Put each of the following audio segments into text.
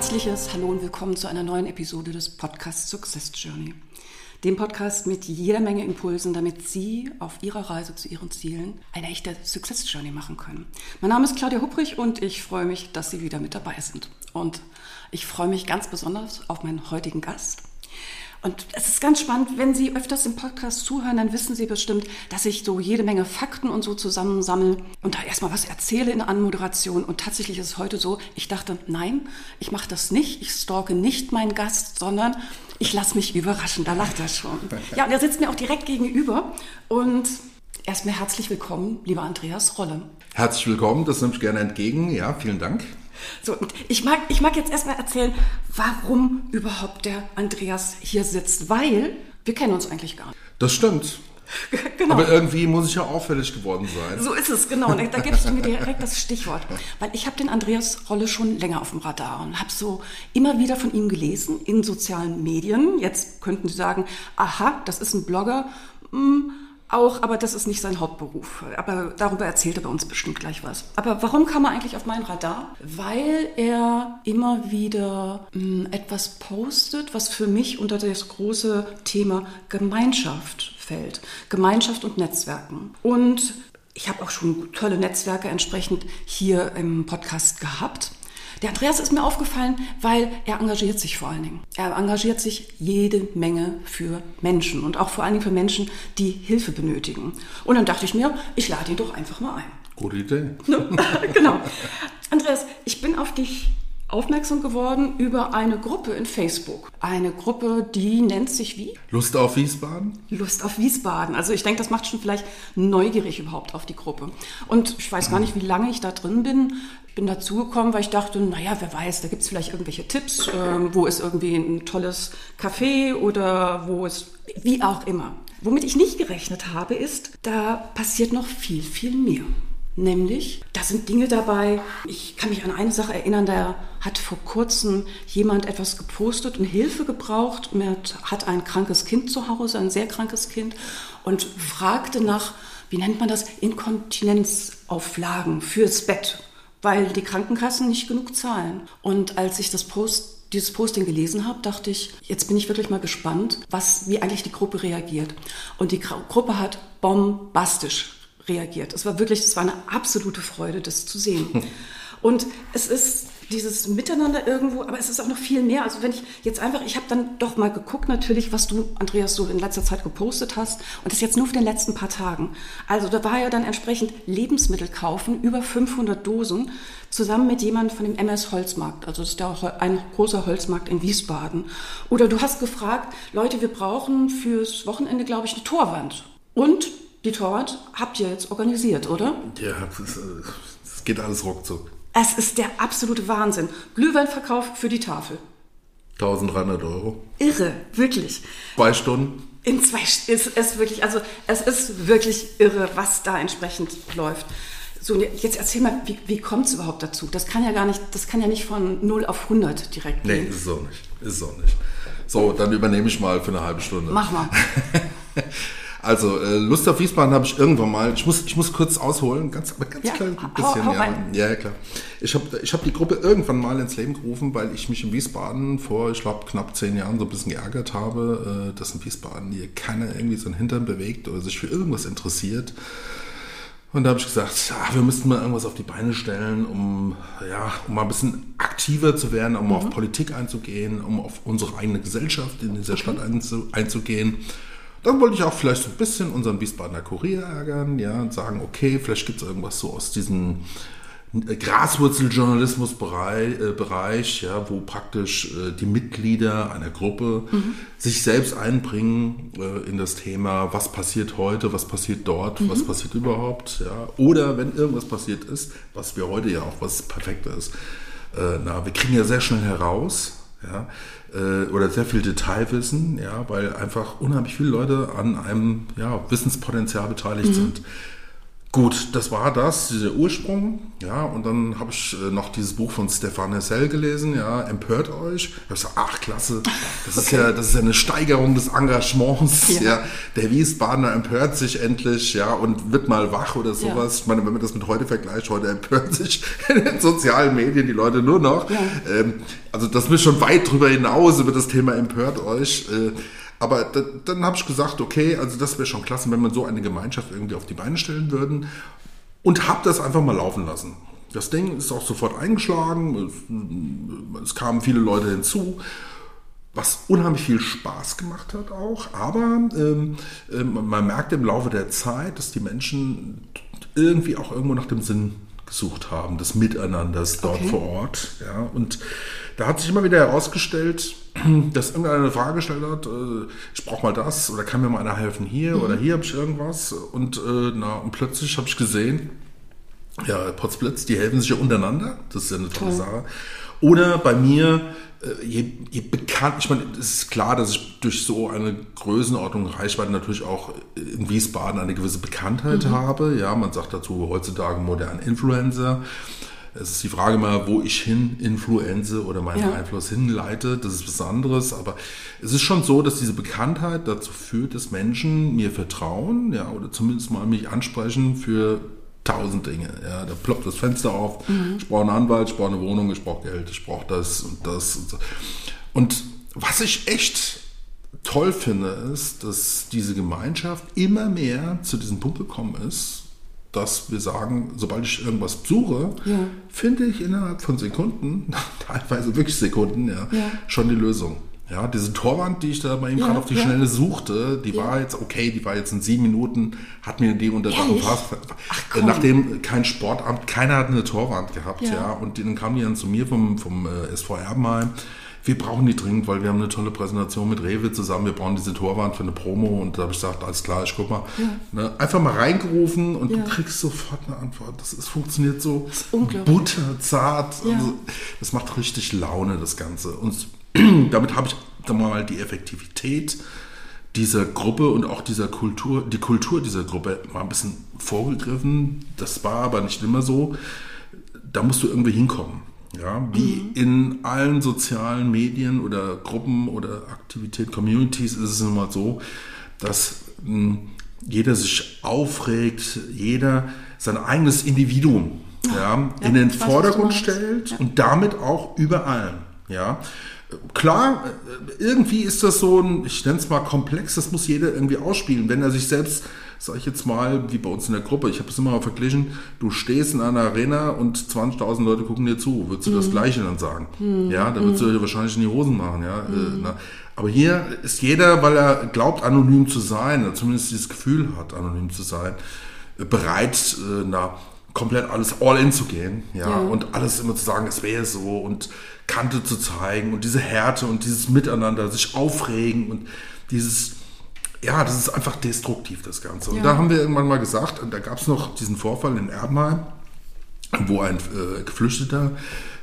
Herzliches Hallo und willkommen zu einer neuen Episode des Podcasts Success Journey. Dem Podcast mit jeder Menge Impulsen, damit Sie auf Ihrer Reise zu Ihren Zielen eine echte Success Journey machen können. Mein Name ist Claudia Hupprich und ich freue mich, dass Sie wieder mit dabei sind. Und ich freue mich ganz besonders auf meinen heutigen Gast. Und es ist ganz spannend, wenn Sie öfters im Podcast zuhören, dann wissen Sie bestimmt, dass ich so jede Menge Fakten und so zusammensammle und da erstmal was erzähle in der Anmoderation. Und tatsächlich ist es heute so, ich dachte, nein, ich mache das nicht, ich stalke nicht meinen Gast, sondern ich lasse mich überraschen. Da lacht er schon. Ja, und er sitzt mir auch direkt gegenüber und erstmal herzlich willkommen, lieber Andreas Rolle. Herzlich willkommen, das nehme ich gerne entgegen. Ja, vielen Dank. So, ich mag, ich mag jetzt erstmal erzählen, warum überhaupt der Andreas hier sitzt, weil wir kennen uns eigentlich gar nicht. Das stimmt. Genau. Aber irgendwie muss ich ja auffällig geworden sein. So ist es, genau. Und da gibst du mir direkt das Stichwort. Weil ich habe den Andreas Rolle schon länger auf dem Radar und habe so immer wieder von ihm gelesen in sozialen Medien. Jetzt könnten Sie sagen, aha, das ist ein Blogger. Hm, auch, aber das ist nicht sein Hauptberuf. Aber darüber erzählt er bei uns bestimmt gleich was. Aber warum kam er eigentlich auf meinen Radar? Weil er immer wieder mh, etwas postet, was für mich unter das große Thema Gemeinschaft fällt. Gemeinschaft und Netzwerken. Und ich habe auch schon tolle Netzwerke entsprechend hier im Podcast gehabt. Der Andreas ist mir aufgefallen, weil er engagiert sich vor allen Dingen. Er engagiert sich jede Menge für Menschen und auch vor allen Dingen für Menschen, die Hilfe benötigen. Und dann dachte ich mir, ich lade ihn doch einfach mal ein. Gute Idee. genau. Andreas, ich bin auf dich aufmerksam geworden über eine Gruppe in Facebook. Eine Gruppe, die nennt sich wie? Lust auf Wiesbaden? Lust auf Wiesbaden. Also ich denke, das macht schon vielleicht neugierig überhaupt auf die Gruppe. Und ich weiß gar nicht, wie lange ich da drin bin. Bin dazugekommen, weil ich dachte, naja, wer weiß, da gibt es vielleicht irgendwelche Tipps, ähm, wo ist irgendwie ein tolles Café oder wo ist, wie auch immer. Womit ich nicht gerechnet habe, ist, da passiert noch viel, viel mehr. Nämlich, da sind Dinge dabei. Ich kann mich an eine Sache erinnern, da hat vor kurzem jemand etwas gepostet und Hilfe gebraucht. Er hat ein krankes Kind zu Hause, ein sehr krankes Kind, und fragte nach, wie nennt man das, Inkontinenzauflagen fürs Bett, weil die Krankenkassen nicht genug zahlen. Und als ich das Post dieses Posting gelesen habe, dachte ich, jetzt bin ich wirklich mal gespannt, was, wie eigentlich die Gruppe reagiert. Und die Gruppe hat bombastisch reagiert. Es war wirklich, es war eine absolute Freude, das zu sehen. Und es ist dieses Miteinander irgendwo, aber es ist auch noch viel mehr. Also wenn ich jetzt einfach, ich habe dann doch mal geguckt natürlich, was du, Andreas, so in letzter Zeit gepostet hast und das jetzt nur für den letzten paar Tagen. Also da war ja dann entsprechend Lebensmittel kaufen, über 500 Dosen, zusammen mit jemandem von dem MS Holzmarkt. Also das ist ja ein großer Holzmarkt in Wiesbaden. Oder du hast gefragt, Leute, wir brauchen fürs Wochenende, glaube ich, eine Torwand. Und die Torwand habt ihr jetzt organisiert, oder? Ja, es geht alles ruckzuck. Es ist der absolute Wahnsinn. Glühweinverkauf für die Tafel. 1300 Euro. Irre, wirklich. Zwei Stunden. In zwei ist es wirklich, also es ist wirklich irre, was da entsprechend läuft. So, jetzt erzähl mal, wie, wie kommt es überhaupt dazu? Das kann ja gar nicht, das kann ja nicht von 0 auf 100 direkt gehen. Nee, ist auch nicht. Ist es auch nicht. So, dann übernehme ich mal für eine halbe Stunde. Mach mal. Also, äh, Lust auf Wiesbaden habe ich irgendwann mal, ich muss, ich muss kurz ausholen, ganz, aber ganz Ja, klein hau- bisschen. hau ja. rein. ja, klar. Ich habe ich hab die Gruppe irgendwann mal ins Leben gerufen, weil ich mich in Wiesbaden vor, ich glaube, knapp zehn Jahren so ein bisschen geärgert habe, äh, dass in Wiesbaden hier keiner irgendwie so einen Hintern bewegt oder sich für irgendwas interessiert. Und da habe ich gesagt, ja, wir müssten mal irgendwas auf die Beine stellen, um, ja, um mal ein bisschen aktiver zu werden, um auf Politik einzugehen, um auf unsere eigene Gesellschaft in dieser Stadt einzu, einzugehen. Dann wollte ich auch vielleicht so ein bisschen unseren Wiesbadener Kurier ärgern, ja, und sagen, okay, vielleicht gibt es irgendwas so aus diesem Graswurzeljournalismusbereich, äh, Bereich, ja, wo praktisch äh, die Mitglieder einer Gruppe sich selbst einbringen äh, in das Thema, was passiert heute, was passiert dort, was passiert überhaupt, ja, oder wenn irgendwas passiert ist, was wir heute ja auch was perfekt ist. Äh, na, wir kriegen ja sehr schnell heraus, ja, äh, oder sehr viel Detailwissen, ja, weil einfach unheimlich viele Leute an einem ja, Wissenspotenzial beteiligt mhm. sind. Gut, das war das, dieser Ursprung, ja, und dann habe ich äh, noch dieses Buch von Stefan Hessel gelesen, ja, Empört euch. Da habe ich gesagt, ach klasse, das okay. ist ja, das ist ja eine Steigerung des Engagements, ja. ja. Der Wiesbadener empört sich endlich, ja, und wird mal wach oder sowas. Ja. Ich meine, wenn man das mit heute vergleicht, heute empört sich in den sozialen Medien die Leute nur noch. Ja. Ähm, also das ist schon weit drüber hinaus über das Thema Empört euch. Äh, aber da, dann habe ich gesagt, okay, also das wäre schon klasse, wenn man so eine Gemeinschaft irgendwie auf die Beine stellen würden. Und habe das einfach mal laufen lassen. Das Ding ist auch sofort eingeschlagen. Es, es kamen viele Leute hinzu was unheimlich viel Spaß gemacht hat auch, aber ähm, äh, man merkt im Laufe der Zeit, dass die Menschen irgendwie auch irgendwo nach dem Sinn gesucht haben, des Miteinanders dort okay. vor Ort. Ja, und da hat sich immer wieder herausgestellt, dass irgendeiner eine Frage gestellt hat, äh, ich brauche mal das oder kann mir mal einer helfen hier mhm. oder hier habe ich irgendwas und, äh, na, und plötzlich habe ich gesehen, ja, Potsblitz, die helfen sich ja untereinander, das ist ja eine tolle Sache. Oder bei mir, äh, je, je bekannt, ich meine, es ist klar, dass ich durch so eine Größenordnung Reichweite natürlich auch in Wiesbaden eine gewisse Bekanntheit mhm. habe. Ja, man sagt dazu heutzutage modern Influencer. Es ist die Frage mal, wo ich hin influenze oder meinen ja. Einfluss hinleite. Das ist was anderes. Aber es ist schon so, dass diese Bekanntheit dazu führt, dass Menschen mir vertrauen, ja, oder zumindest mal mich ansprechen für tausend Dinge. Ja, da ploppt das Fenster auf. Mhm. Ich brauche einen Anwalt, ich brauche eine Wohnung, ich brauche Geld, ich brauche das und das und so. Und was ich echt toll finde, ist, dass diese Gemeinschaft immer mehr zu diesem Punkt gekommen ist, dass wir sagen, sobald ich irgendwas suche, ja. finde ich innerhalb von Sekunden, teilweise wirklich Sekunden, ja, ja, schon die Lösung. Ja, diese Torwand, die ich da bei ihm gerade auf die Schnelle suchte, die war jetzt okay, die war jetzt in sieben Minuten, hat mir die unter und Fass. Nachdem kein Sportamt, keiner hat eine Torwand gehabt, ja, und dann kam die dann zu mir vom, vom äh, SV Erbenheim wir brauchen die dringend, weil wir haben eine tolle Präsentation mit Rewe zusammen, wir brauchen diese Torwand für eine Promo und da habe ich gesagt, alles klar, ich guck mal. Ja. Ne, einfach mal reingerufen und ja. du kriegst sofort eine Antwort. Das ist, funktioniert so butterzart. Ja. Also, das macht richtig Laune, das Ganze. Und damit habe ich dann mal die Effektivität dieser Gruppe und auch dieser Kultur, die Kultur dieser Gruppe mal ein bisschen vorgegriffen. Das war aber nicht immer so. Da musst du irgendwie hinkommen. Ja, wie mhm. in allen sozialen Medien oder Gruppen oder Aktivität, Communities ist es nun mal so, dass mh, hm, jeder sich aufregt, jeder sein eigenes Individuum ja, ja in den Vordergrund stellt ja. und damit auch über allem. Ja. Klar, irgendwie ist das so ein, ich nenne es mal komplex, das muss jeder irgendwie ausspielen. Wenn er sich selbst sage ich jetzt mal, wie bei uns in der Gruppe, ich habe es immer mal verglichen, du stehst in einer Arena und 20.000 Leute gucken dir zu, würdest du mhm. das Gleiche dann sagen? Mhm. Ja, da würdest du dir wahrscheinlich in die Hosen machen, ja. Mhm. Aber hier ist jeder, weil er glaubt, anonym zu sein, oder zumindest dieses Gefühl hat, anonym zu sein, bereit, äh, na, komplett alles all in zu gehen, ja, ja. und alles immer zu sagen, es wäre so und Kante zu zeigen und diese Härte und dieses Miteinander, sich aufregen und dieses ja, das ist einfach destruktiv, das Ganze. Und ja. da haben wir irgendwann mal gesagt, und da gab es noch diesen Vorfall in Erbenheim, wo ein äh, Geflüchteter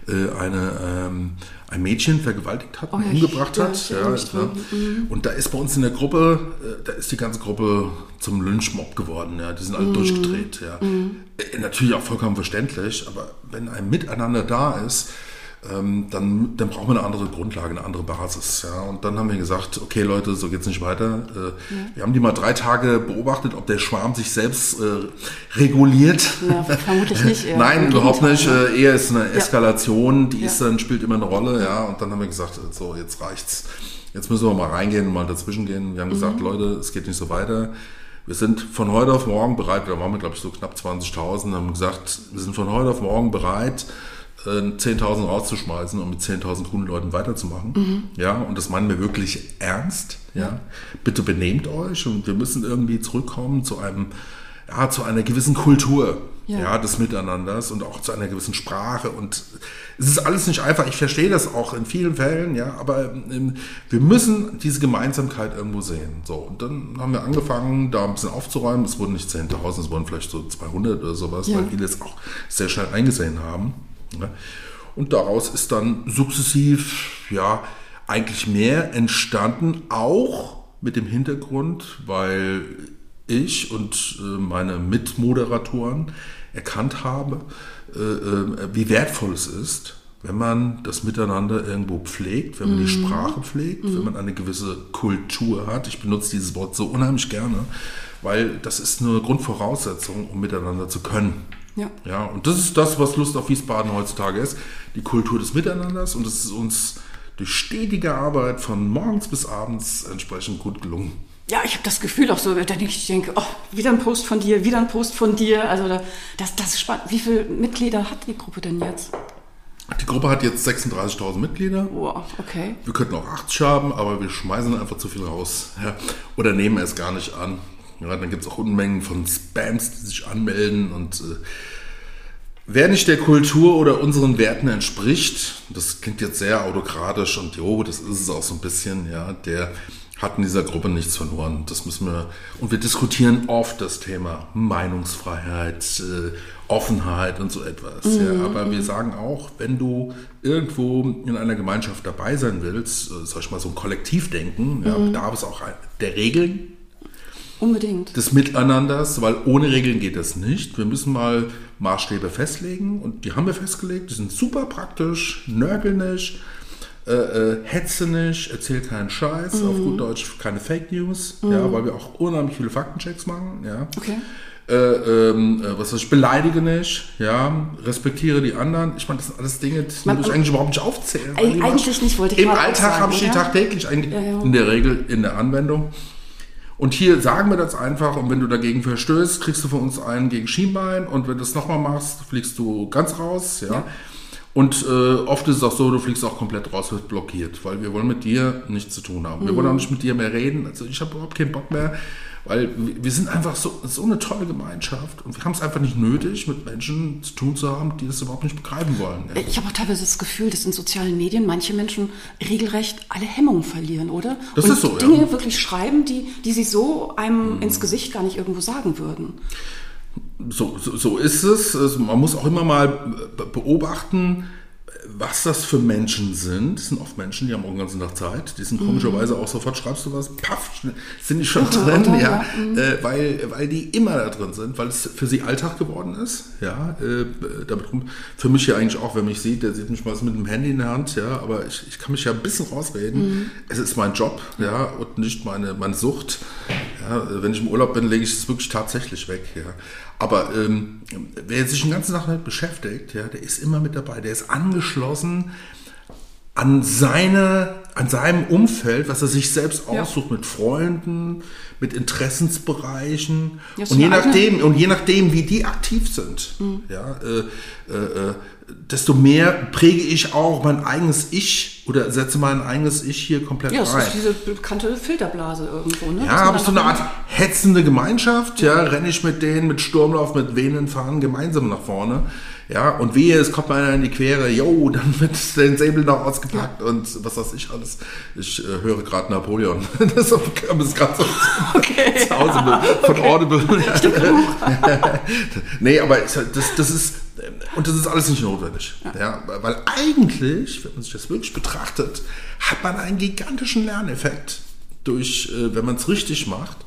äh, eine, ähm, ein Mädchen vergewaltigt hat oh, und ja, umgebracht hat. Ja, ja, mhm. Und da ist bei uns in der Gruppe, äh, da ist die ganze Gruppe zum Lynchmob geworden. Ja, die sind alle mhm. durchgedreht. Ja. Mhm. Äh, natürlich auch vollkommen verständlich, aber wenn ein Miteinander da ist, ähm, dann, dann brauchen wir eine andere Grundlage, eine andere Basis. Ja. Und dann haben wir gesagt, okay Leute, so geht's nicht weiter. Äh, ja. Wir haben die mal drei Tage beobachtet, ob der Schwarm sich selbst äh, reguliert. Ja, vermutlich nicht. Eher. Nein, überhaupt nicht. Äh, eher ist eine Eskalation, die ist dann, spielt immer eine Rolle. Ja. Und dann haben wir gesagt, so jetzt reicht's. Jetzt müssen wir mal reingehen und mal dazwischen gehen. Wir haben mhm. gesagt, Leute, es geht nicht so weiter. Wir sind von heute auf morgen bereit, da waren wir glaube ich so knapp 20.000, haben gesagt, wir sind von heute auf morgen bereit, 10.000 äh, rauszuschmeißen und mit 10.000 coolen Leuten weiterzumachen. Mhm. Ja, und das meinen wir wirklich ernst. Ja. ja. Bitte benehmt euch und wir müssen irgendwie zurückkommen zu einem, ja, zu einer gewissen Kultur. Ja. ja. des Miteinanders und auch zu einer gewissen Sprache. Und es ist alles nicht einfach. Ich verstehe das auch in vielen Fällen, ja, aber ähm, wir müssen diese Gemeinsamkeit irgendwo sehen. So, und dann haben wir angefangen, da ein bisschen aufzuräumen. Es wurden nicht 10.000, es wurden vielleicht so 200 oder sowas, ja. weil viele es auch sehr schnell eingesehen haben. Ne? Und daraus ist dann sukzessiv, ja, eigentlich mehr entstanden, auch mit dem Hintergrund, weil ich und äh, meine Mitmoderatoren erkannt habe, äh, äh, wie wertvoll es ist, wenn man das Miteinander irgendwo pflegt, wenn man die Sprache pflegt, wenn man eine gewisse Kultur hat. Ich benutze dieses Wort so unheimlich gerne, weil das ist eine Grundvoraussetzung, um miteinander zu können. Ja. Ja, und das ist das, was Lust auf Wiesbaden heutzutage ist. Die Kultur des Miteinanders und es ist uns durch stetige Arbeit von morgens bis abends entsprechend gut gelungen. Ja, ich habe das Gefühl auch so, wenn ich denke, oh, wieder ein Post von dir, wieder ein Post von dir. Also da- das, das ist spannend. Wie viele Mitglieder hat die Gruppe denn jetzt? Die Gruppe hat jetzt 36.000 Mitglieder. Wow, okay. Wir könnten auch 80 haben, aber wir schmeißen einfach zu viel raus. Ja. Oder nehmen es gar nicht an. Ja, dann gibt es auch Unmengen von Spams, die sich anmelden. Und äh, wer nicht der Kultur oder unseren Werten entspricht, das klingt jetzt sehr autokratisch und jo, das ist es auch so ein bisschen, ja, der hat in dieser Gruppe nichts verloren. Das müssen wir. Und wir diskutieren oft das Thema Meinungsfreiheit, äh, Offenheit und so etwas. Ja, aber wir sagen auch, wenn du irgendwo in einer Gemeinschaft dabei sein willst, äh, sag ich mal so ein Kollektivdenken, ja, bedarf es auch der Regeln, Unbedingt. des Miteinanders, weil ohne Regeln geht das nicht. Wir müssen mal Maßstäbe festlegen und die haben wir festgelegt. Die sind super praktisch, nörgel nicht, äh, äh, hetze nicht, erzähl keinen Scheiß, auf gut Deutsch keine Fake News, ja, weil wir auch unheimlich viele Faktenchecks machen, ja. Okay. Äh, ähm, äh, was weiß ich, beleidige nicht, ja, respektiere die anderen. Ich meine, das sind alles Dinge, die Man- muss ich eigentlich überhaupt nicht aufzählen. Eigentlich machst- nicht, wollte ich Im Alltag habe ich die tagtäglich eigentlich Ja, ja. in der Regel in der Anwendung. Und hier sagen wir das einfach und wenn du dagegen verstößt, kriegst du von uns einen gegen Schienbein und wenn du es nochmal machst, fliegst du ganz raus, ja. Und äh, oft ist es auch so, du fliegst auch komplett raus, wird blockiert, weil wir wollen mit dir nichts zu tun haben. Wir wollen auch nicht mit dir mehr reden. Also ich habe überhaupt keinen Bock mehr, weil wir sind einfach so, so eine tolle Gemeinschaft und wir haben es einfach nicht nötig, mit Menschen zu tun zu haben, die das überhaupt nicht begreifen wollen. Ja. Ich habe auch teilweise das Gefühl, dass in sozialen Medien manche Menschen regelrecht alle Hemmungen verlieren, oder? Das Und ist so, ja. Dinge wirklich schreiben, die, die sie so einem ins Gesicht gar nicht irgendwo sagen würden. So, so, so ist es. Also man muss auch immer mal be- beobachten, was das für Menschen sind. Das sind oft Menschen, die haben auch den ganzen Tag Zeit. Die sind komischerweise auch sofort, schreibst du was, paff, sind die schon drin, oder? ja. Äh, weil, weil die immer da drin sind, weil es für sie Alltag geworden ist. Ja, äh, damit rum. Für mich ja eigentlich auch, wer mich sieht, der sieht mich mal mit dem Handy in der Hand, ja, aber ich, ich kann mich ja ein bisschen rausreden. Es ist mein Job, ja, und nicht meine, meine Sucht. Ja, wenn ich im Urlaub bin, lege ich es wirklich tatsächlich weg, ja. Aber ähm, wer sich den ganzen Tag damit beschäftigt, ja, der ist immer mit dabei, der ist angeschlossen an seine, an seinem Umfeld, was er sich selbst Ja. aussucht, mit Freunden, mit Interessensbereichen Ja, und je nachdem und je nachdem, wie die aktiv sind, ja, äh, äh, äh, desto mehr präge ich auch mein eigenes Ich oder setze mein eigenes Ich hier komplett Ja, das rein. ist diese bekannte Filterblase irgendwo. Ne? Ja, ich so eine Art hetzende Gemeinschaft, ja, renne ich mit denen mit Sturmlauf, mit wehenden Fahnen gemeinsam nach vorne. Ja, und wehe, es kommt mal einer in die Quere, yo, dann wird den Säbel noch ausgepackt und was weiß ich alles. Ich äh, höre gerade Napoleon. das es gerade so zu Hause mit- von Audible. nee, aber das, das ist, und das ist alles nicht notwendig. Ja. weil eigentlich, wenn man sich das wirklich betrachtet, hat man einen gigantischen Lerneffekt durch, äh, wenn man es richtig macht.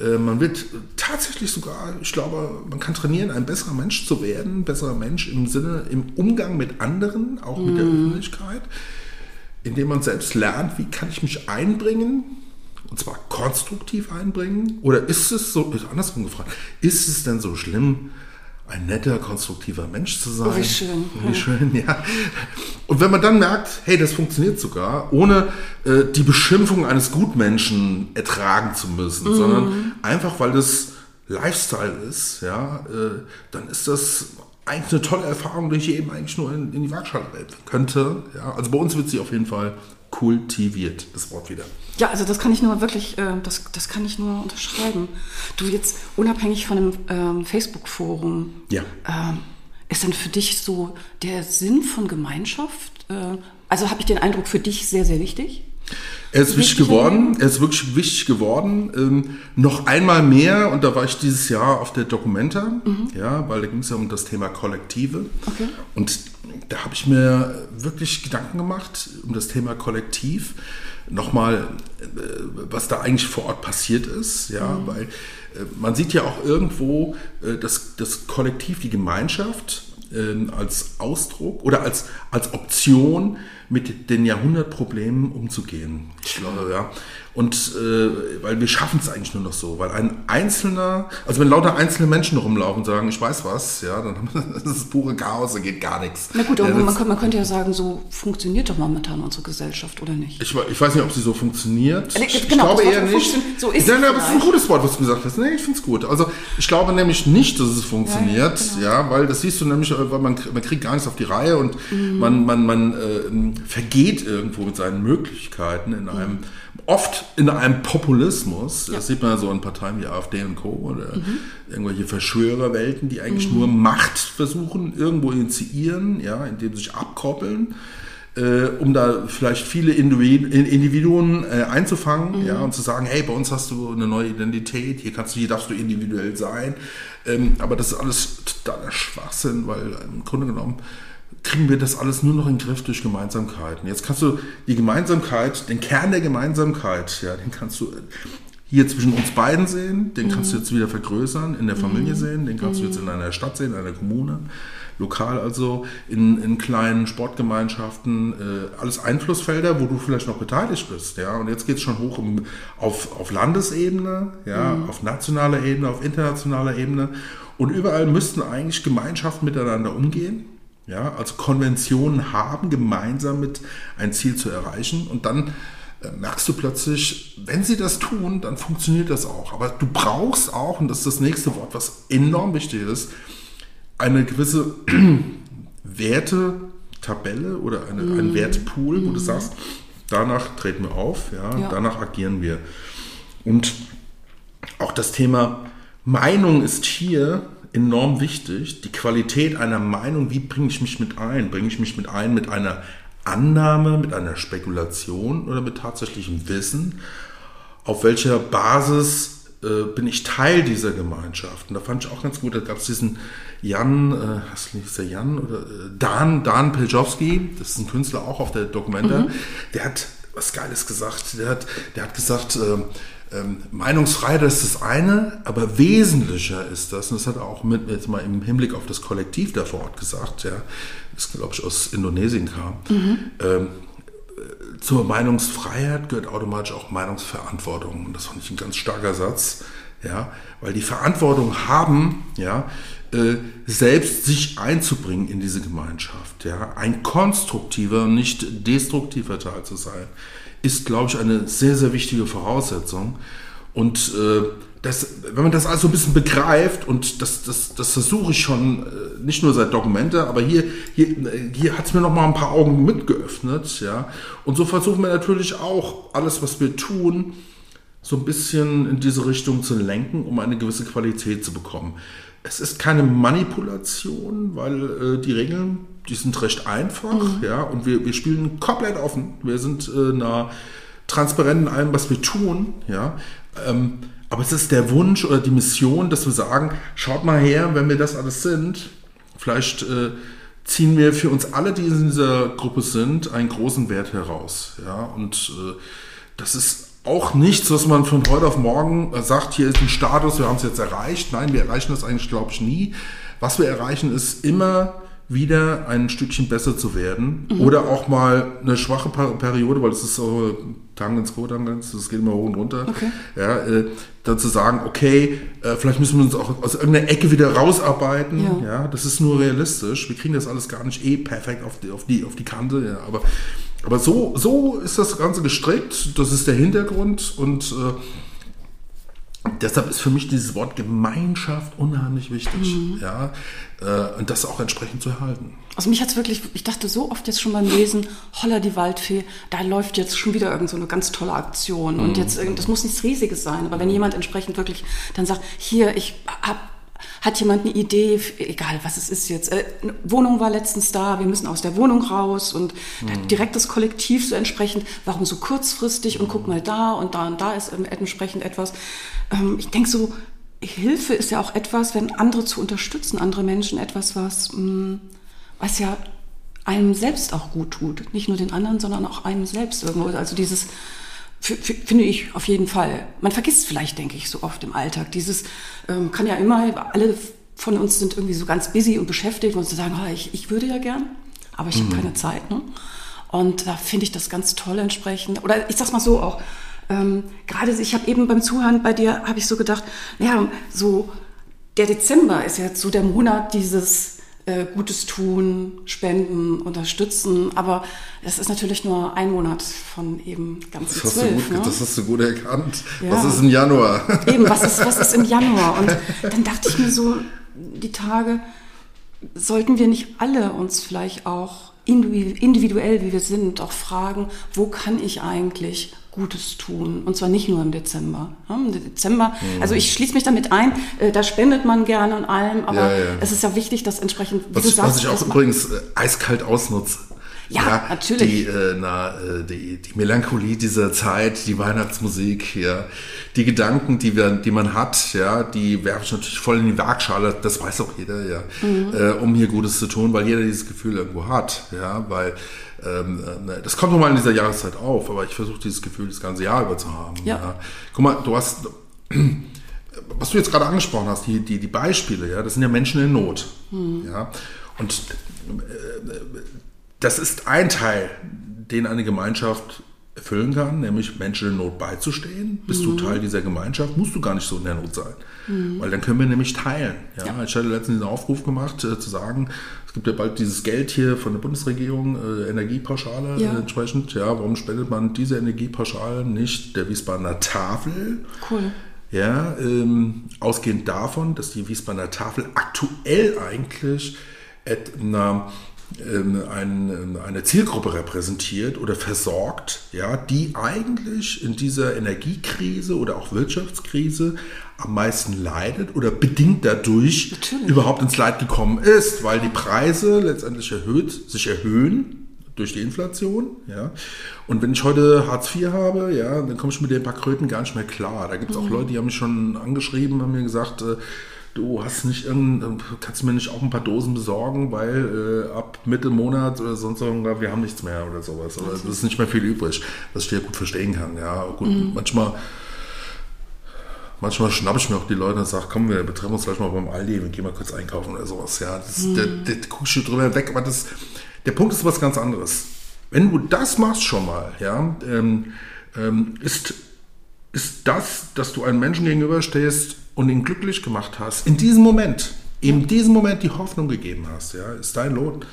Äh, Man wird tatsächlich sogar, ich glaube, man kann trainieren, ein besserer Mensch zu werden, besserer Mensch im Sinne, im Umgang mit anderen, auch mit der Öffentlichkeit, indem man selbst lernt, wie kann ich mich einbringen, und zwar konstruktiv einbringen, oder ist es so, andersrum gefragt, ist es denn so schlimm, ein netter, konstruktiver Mensch zu sein? Oh, wie schön. Wie schön, ja. Und wenn man dann merkt, hey, das funktioniert sogar, ohne äh, die Beschimpfung eines Gutmenschen ertragen zu müssen, Mhm. sondern einfach, weil das Lifestyle ist, ja, äh, dann ist das eigentlich eine tolle Erfahrung, die ich eben eigentlich nur in, in die Waagschale werfen könnte. Ja. Also bei uns wird sie auf jeden Fall kultiviert, das Wort wieder. Ja, also das kann ich nur wirklich, äh, das, das kann ich nur unterschreiben. Du jetzt unabhängig von einem ähm, Facebook-Forum, Ja. ähm, ist denn für dich so der Sinn von Gemeinschaft? Äh, also habe ich den Eindruck, für dich sehr, sehr wichtig? Er ist wichtig geworden, er ist wirklich wichtig geworden. Ähm, noch einmal mehr, und da war ich dieses Jahr auf der Documenta, mhm. ja, weil da ging es ja um das Thema Kollektive. Okay. Und da habe ich mir wirklich Gedanken gemacht um das Thema Kollektiv. Nochmal, äh, was da eigentlich vor Ort passiert ist, ja, mhm. weil äh, man sieht ja auch irgendwo, äh, dass das Kollektiv, die Gemeinschaft ähm, als Ausdruck oder als, als Option mit den Jahrhundertproblemen umzugehen. Ich glaube, ja. Und äh, weil wir schaffen es eigentlich nur noch so, weil ein einzelner, also wenn lauter einzelne Menschen rumlaufen und sagen, ich weiß was, ja, dann das ist pure Chaos, da geht gar nichts. Na gut, aber ja, man, könnte, man, könnte ja sagen, so funktioniert doch momentan unsere Gesellschaft, oder nicht? Ich, ich weiß nicht, ob sie so funktioniert. Äh, ich genau, glaube eher nicht. So ist ja, aber es ist ein gutes Wort, was du gesagt hast. Nee, ich finde es gut. Also ich glaube nämlich nicht, dass es funktioniert, ja, genau. ja, weil das siehst du nämlich, weil man, man kriegt gar nichts auf die Reihe und mhm. man, man, man äh, vergeht irgendwo mit seinen Möglichkeiten in einem mhm oft in einem Populismus, das sieht man ja so in Parteien wie AfD und Co. oder mhm. irgendwelche Verschwörerwelten, die eigentlich mhm. nur Macht versuchen, irgendwo initiieren, ja, indem sie sich abkoppeln. Äh, um da vielleicht viele Individuen äh, einzufangen, mhm. ja, und zu sagen, hey, bei uns hast du eine neue Identität, hier kannst du, hier darfst du individuell sein. Ähm, aber das ist alles totaler Schwachsinn, weil im Grunde genommen kriegen wir das alles nur noch in den Griff durch Gemeinsamkeiten. Jetzt kannst du die Gemeinsamkeit, den Kern der Gemeinsamkeit, ja, den kannst du hier zwischen uns beiden sehen, den kannst du mhm. jetzt wieder vergrößern, in der Familie mhm. sehen, den kannst du jetzt in einer Stadt sehen, in einer Kommune, lokal also, in, in kleinen Sportgemeinschaften, äh, alles Einflussfelder, wo du vielleicht noch beteiligt bist. Ja? Und jetzt geht es schon hoch um, auf, auf Landesebene, ja, mhm. auf nationaler Ebene, auf internationaler Ebene. Und überall müssten eigentlich Gemeinschaften miteinander umgehen ja, also Konventionen haben, gemeinsam mit ein Ziel zu erreichen. Und dann äh, merkst du plötzlich, wenn sie das tun, dann funktioniert das auch. Aber du brauchst auch, und das ist das nächste Wort, was enorm wichtig ist, eine gewisse Wertetabelle oder eine, mhm. ein Wertpool, wo mhm. du sagst, danach treten wir auf, ja, ja, danach agieren wir. Und auch das Thema Meinung ist hier enorm wichtig. Die Qualität einer Meinung, wie bringe ich mich mit ein? Bringe ich mich mit ein mit einer Annahme, mit einer Spekulation oder mit tatsächlichem Wissen? Auf welcher Basis äh, bin ich Teil dieser Gemeinschaft? Und da fand ich auch ganz gut, da gab es diesen Jan, äh, was ist der Jan oder äh, Dan, Dan Peljowski, das ist ein Künstler auch auf der Dokumenta, mhm. der hat was Geiles gesagt. Der hat, der hat gesagt, äh, ähm, Meinungsfreiheit ist das eine, aber wesentlicher ist das, und das hat er auch mit, jetzt mal im Hinblick auf das Kollektiv da vor Ort gesagt, ja, das glaube ich aus Indonesien kam. Mhm. Ähm, zur Meinungsfreiheit gehört automatisch auch Meinungsverantwortung. Und das fand ich ein ganz starker Satz, ja, weil die Verantwortung haben, ja, äh, selbst sich einzubringen in diese Gemeinschaft, ja, ein konstruktiver, nicht destruktiver Teil zu sein ist, glaube ich, eine sehr, sehr wichtige Voraussetzung. Und äh, das, wenn man das also ein bisschen begreift, und das, das, das versuche ich schon äh, nicht nur seit Dokumente, aber hier, hier, hier hat es mir noch mal ein paar Augen mitgeöffnet. Ja? Und so versuchen wir natürlich auch alles, was wir tun, so ein bisschen in diese Richtung zu lenken, um eine gewisse Qualität zu bekommen. Es ist keine Manipulation, weil äh, die Regeln die sind recht einfach, mhm. ja, und wir, wir spielen komplett offen. Wir sind äh, nah transparent in allem, was wir tun, ja. Ähm, aber es ist der Wunsch oder die Mission, dass wir sagen, schaut mal her, wenn wir das alles sind, vielleicht äh, ziehen wir für uns alle, die in dieser Gruppe sind, einen großen Wert heraus, ja. Und äh, das ist auch nichts, was man von heute auf morgen äh, sagt, hier ist ein Status, wir haben es jetzt erreicht. Nein, wir erreichen das eigentlich, glaube ich, nie. Was wir erreichen, ist immer wieder ein Stückchen besser zu werden. Mhm. Oder auch mal eine schwache Periode, weil es ist so Tangens, Co-Tangens, das geht immer hoch und runter. Okay. Ja, äh, dann zu sagen, okay, äh, vielleicht müssen wir uns auch aus irgendeiner Ecke wieder rausarbeiten. Ja. ja. das ist nur realistisch. Wir kriegen das alles gar nicht eh perfekt auf die, auf die, auf die Kante. Ja, aber, aber so, so ist das Ganze gestrickt. Das ist der Hintergrund und äh, Deshalb ist für mich dieses Wort Gemeinschaft unheimlich wichtig. Mhm. Ja, äh, und das auch entsprechend zu erhalten. Also mich hat es wirklich, ich dachte so oft jetzt schon beim Lesen, holla die Waldfee, da läuft jetzt schon wieder irgend so eine ganz tolle Aktion. Und mhm. jetzt, das muss nichts Riesiges sein, aber wenn jemand entsprechend wirklich dann sagt, hier, ich habe hat jemand eine Idee, egal was es ist jetzt, äh, eine Wohnung war letztens da, wir müssen aus der Wohnung raus und mhm. direkt das Kollektiv so entsprechend, warum so kurzfristig und guck mal da und da und da ist entsprechend etwas. Ähm, ich denke so, Hilfe ist ja auch etwas, wenn andere zu unterstützen, andere Menschen etwas, was, mm, was ja einem selbst auch gut tut. Nicht nur den anderen, sondern auch einem selbst irgendwo. Also dieses, finde ich auf jeden Fall. Man vergisst vielleicht, denke ich, so oft im Alltag. Dieses ähm, kann ja immer, alle von uns sind irgendwie so ganz busy und beschäftigt und zu sagen, oh, ich, ich würde ja gern, aber ich mhm. habe keine Zeit. Ne? Und da finde ich das ganz toll entsprechend. Oder ich sag's mal so auch, ähm, gerade ich habe eben beim Zuhören bei dir, habe ich so gedacht, naja, so der Dezember ist jetzt so der Monat dieses äh, Gutes tun, spenden, unterstützen. Aber es ist natürlich nur ein Monat von eben ganz das gut, ne? Das hast du gut erkannt. Ja. Was ist im Januar? Eben, was ist, was ist im Januar? Und dann dachte ich mir so, die Tage, sollten wir nicht alle uns vielleicht auch individuell, wie wir sind, auch fragen, wo kann ich eigentlich Gutes tun. Und zwar nicht nur im Dezember. Im Dezember, mhm. also ich schließe mich damit ein, äh, da spendet man gerne und allem, aber ja, ja. es ist ja wichtig, dass entsprechend, was, sagst, was ich auch übrigens äh, eiskalt ausnutze. Ja, ja, natürlich. Die, äh, na, äh, die, die Melancholie dieser Zeit, die Weihnachtsmusik, ja, die Gedanken, die wir, die man hat, ja, die werfe ich natürlich voll in die Waagschale. Das weiß auch jeder, ja, mhm. äh, um hier Gutes zu tun, weil jeder dieses Gefühl irgendwo hat, ja, weil ähm, äh, das kommt nochmal in dieser Jahreszeit auf, aber ich versuche dieses Gefühl das ganze Jahr über zu haben. Ja. ja. Guck mal, du hast, was du jetzt gerade angesprochen hast, die, die, die Beispiele, ja, das sind ja Menschen in Not. Mhm. Ja. Und äh, das ist ein Teil, den eine Gemeinschaft erfüllen kann, nämlich Menschen in Not beizustehen. Bist mhm. du Teil dieser Gemeinschaft, musst du gar nicht so in der Not sein. Mhm. Weil dann können wir nämlich teilen. Ja? ja. Ich hatte letztens diesen Aufruf gemacht, äh, zu sagen, es gibt ja bald dieses Geld hier von der Bundesregierung, äh, Energiepauschale ja. entsprechend. Ja, warum spendet man diese Energiepauschale nicht der Wiesbadener Tafel? Cool. Ja, ähm, ausgehend davon, dass die Wiesbadener Tafel aktuell eigentlich einer ähm, ähm, eine Zielgruppe repräsentiert oder versorgt, ja, die eigentlich in dieser Energiekrise oder auch Wirtschaftskrise am meisten leidet oder bedingt dadurch Natürlich. überhaupt ins Leid gekommen ist, weil die Preise letztendlich erhöht, sich erhöhen durch die Inflation, ja. Und wenn ich heute Hartz IV habe, ja, dann komme ich mit den paar Kröten gar nicht mehr klar. Da gibt es auch mhm. Leute, die haben mich schon angeschrieben, haben mir gesagt, äh, du hast nicht irgend, kannst du mir nicht auch ein paar Dosen besorgen, weil äh, ab Mitte Monat oder sonst irgendwas, wir haben nichts mehr oder sowas. Oder es ist nicht mehr viel übrig, was ich dir gut verstehen kann. Ja, gut, mhm. manchmal, manchmal schnappe ich mir auch die Leute und sage, komm, wir betreffen uns gleich mal beim Aldi, wir gehen mal kurz einkaufen oder sowas. Ja, das, mhm. der, der guckst du drüber weg, aber das, der Punkt ist was ganz anderes. Wenn du das machst schon mal, ja, ähm, ähm, ist, ist das, dass du einem Menschen gegenüberstehst, und ihn glücklich gemacht hast, in diesem Moment, in diesem Moment die Hoffnung gegeben hast, ja, ist dein Lohn.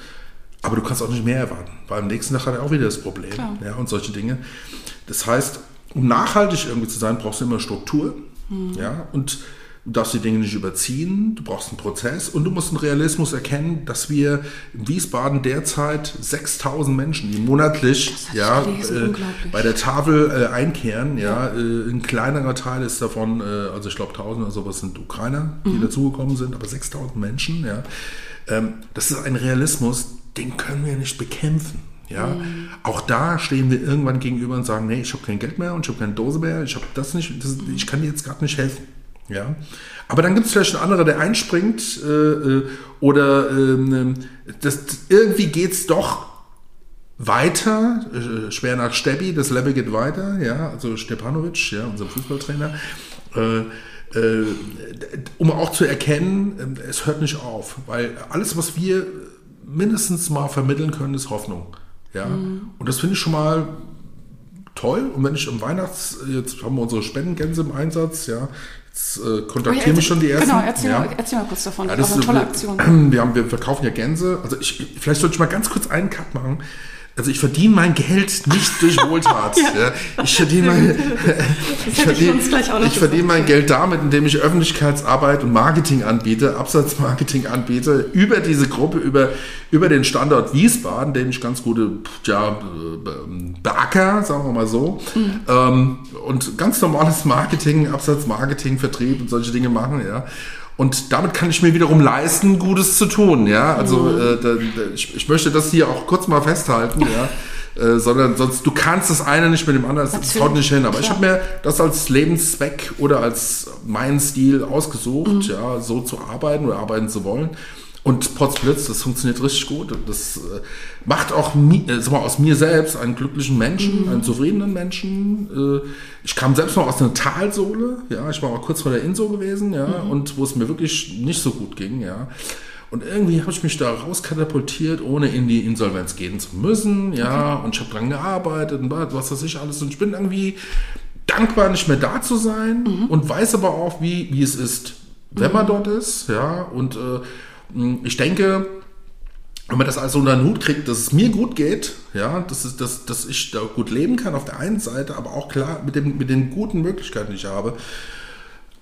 Aber du kannst auch nicht mehr erwarten, weil am nächsten Tag hat er auch wieder das Problem ja, und solche Dinge. Das heißt, um nachhaltig irgendwie zu sein, brauchst du immer Struktur. Mhm. Ja, und Du darfst die Dinge nicht überziehen, du brauchst einen Prozess und du musst einen Realismus erkennen, dass wir in Wiesbaden derzeit 6000 Menschen, die monatlich ja, äh, bei der Tafel äh, einkehren, ja, ja. Äh, ein kleinerer Teil ist davon, äh, also ich glaube 1000 oder sowas sind Ukrainer, die mhm. dazugekommen sind, aber 6000 Menschen, ja. Ähm, das ist ein Realismus, den können wir nicht bekämpfen. Ja, mhm. auch da stehen wir irgendwann gegenüber und sagen, nee, ich habe kein Geld mehr und ich habe keine Dose mehr, ich habe das nicht, das, ich kann dir jetzt gerade nicht helfen. Ja? Aber dann gibt es vielleicht einen anderen, der einspringt äh, äh oder äh, das, irgendwie geht es doch weiter, äh, schwer nach Stebbi, das Level geht weiter, ja, also Stepanovic, ja, unser Fußballtrainer, äh, äh, um auch zu erkennen, es hört nicht auf, weil alles, was wir mindestens mal vermitteln können, ist Hoffnung. Ja? Mhm. Und das finde ich schon mal toll. Und wenn ich im Weihnachts, jetzt haben wir unsere Spendengänse im Einsatz, ja, Jetzt äh, kontaktieren oh ja, mich schon die ersten. Genau, erzähl, ja. mal, erzähl mal kurz davon. Ja, das, das ist eine tolle Aktion. Wir, haben, wir verkaufen ja Gänse. Also ich, vielleicht sollte ich mal ganz kurz einen Cut machen. Also ich verdiene mein Geld nicht durch Wohltat. ja. Ich verdiene mein, ich verdiene, ich verdiene mein Geld damit, indem ich Öffentlichkeitsarbeit und Marketing anbiete, Absatzmarketing anbiete, über diese Gruppe, über, über den Standort Wiesbaden, den ich ganz gute, ja, beacker, sagen wir mal so. Mhm. Ähm, und ganz normales Marketing, Absatzmarketing, Vertrieb und solche Dinge machen, ja. Und damit kann ich mir wiederum leisten, Gutes zu tun. Ja, also äh, da, da, ich, ich möchte das hier auch kurz mal festhalten. Ja. Äh, sondern sonst du kannst das eine nicht mit dem anderen, das, das haut nicht hin. Aber Klar. ich habe mir das als Lebenszweck oder als meinen Stil ausgesucht, mhm. ja, so zu arbeiten oder arbeiten zu wollen. Und Potzblitz, das funktioniert richtig gut. Das äh, macht auch äh, sag mal, aus mir selbst einen glücklichen Menschen, mhm. einen zufriedenen Menschen. Äh, ich kam selbst noch aus einer Talsohle, ja, ich war mal kurz vor der Inso gewesen, ja, mhm. und wo es mir wirklich nicht so gut ging, ja. Und irgendwie habe ich mich da rauskatapultiert, ohne in die Insolvenz gehen zu müssen, ja, okay. und ich habe dran gearbeitet und was weiß ich alles. Und ich bin irgendwie dankbar, nicht mehr da zu sein mhm. und weiß aber auch, wie, wie es ist, wenn man mhm. dort ist, ja, und äh, ich denke, wenn man das also unter den Hut kriegt, dass es mir gut geht, ja, dass, es, dass, dass ich da gut leben kann auf der einen Seite, aber auch klar mit, dem, mit den guten Möglichkeiten, die ich habe,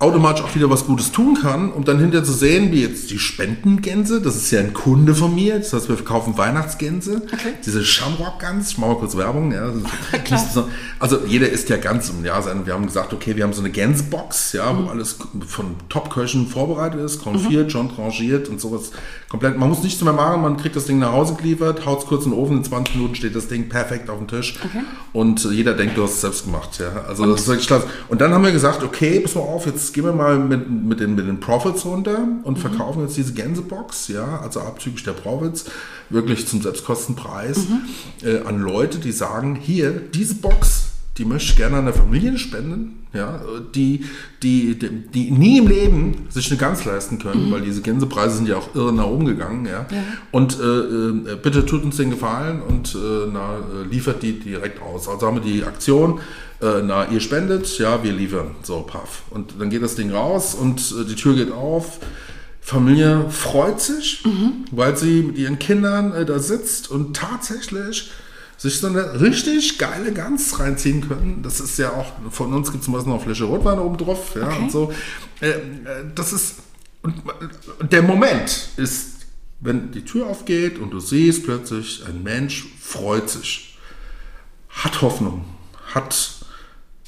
automatisch auch wieder was Gutes tun kann, um dann hinterher zu sehen, wie jetzt die Spendengänse, das ist ja ein Kunde von mir, das heißt, wir verkaufen Weihnachtsgänse, okay. diese Shamrock-Gans, ich mache mal kurz Werbung, ja, so, also jeder isst ja ganz im Jahr sein, wir haben gesagt, okay, wir haben so eine Gänsebox, ja, mhm. wo alles von Top-Köchen vorbereitet ist, konfiert, mhm. schon tranchiert und sowas komplett, man muss nichts mehr machen, man kriegt das Ding nach Hause geliefert, haut es kurz in den Ofen, in 20 Minuten steht das Ding perfekt auf dem Tisch okay. und jeder denkt, du hast es selbst gemacht, ja, also und? das ist wirklich klasse. Und dann haben wir gesagt, okay, pass mal auf, jetzt gehen wir mal mit, mit, den, mit den Profits runter und mhm. verkaufen jetzt diese Gänsebox, ja, also abzüglich der Profits, wirklich zum Selbstkostenpreis mhm. äh, an Leute, die sagen, hier, diese Box, die möchte ich gerne an der Familie spenden, ja, die, die, die, die nie im Leben sich eine Gans leisten können, mhm. weil diese Gänsepreise sind ja auch irre nach oben gegangen, ja. ja. Und äh, äh, bitte tut uns den Gefallen und äh, na, liefert die direkt aus. Also haben wir die Aktion, äh, na, ihr spendet, ja, wir liefern. So, paff. Und dann geht das Ding raus und äh, die Tür geht auf. Familie freut sich, mhm. weil sie mit ihren Kindern äh, da sitzt und tatsächlich sich so eine richtig geile Gans reinziehen können. Das ist ja auch, von uns gibt es meistens noch eine Flasche Rotwein oben drauf, ja, okay. und so. Äh, äh, das ist, und, und der Moment ist, wenn die Tür aufgeht und du siehst plötzlich, ein Mensch freut sich, hat Hoffnung, hat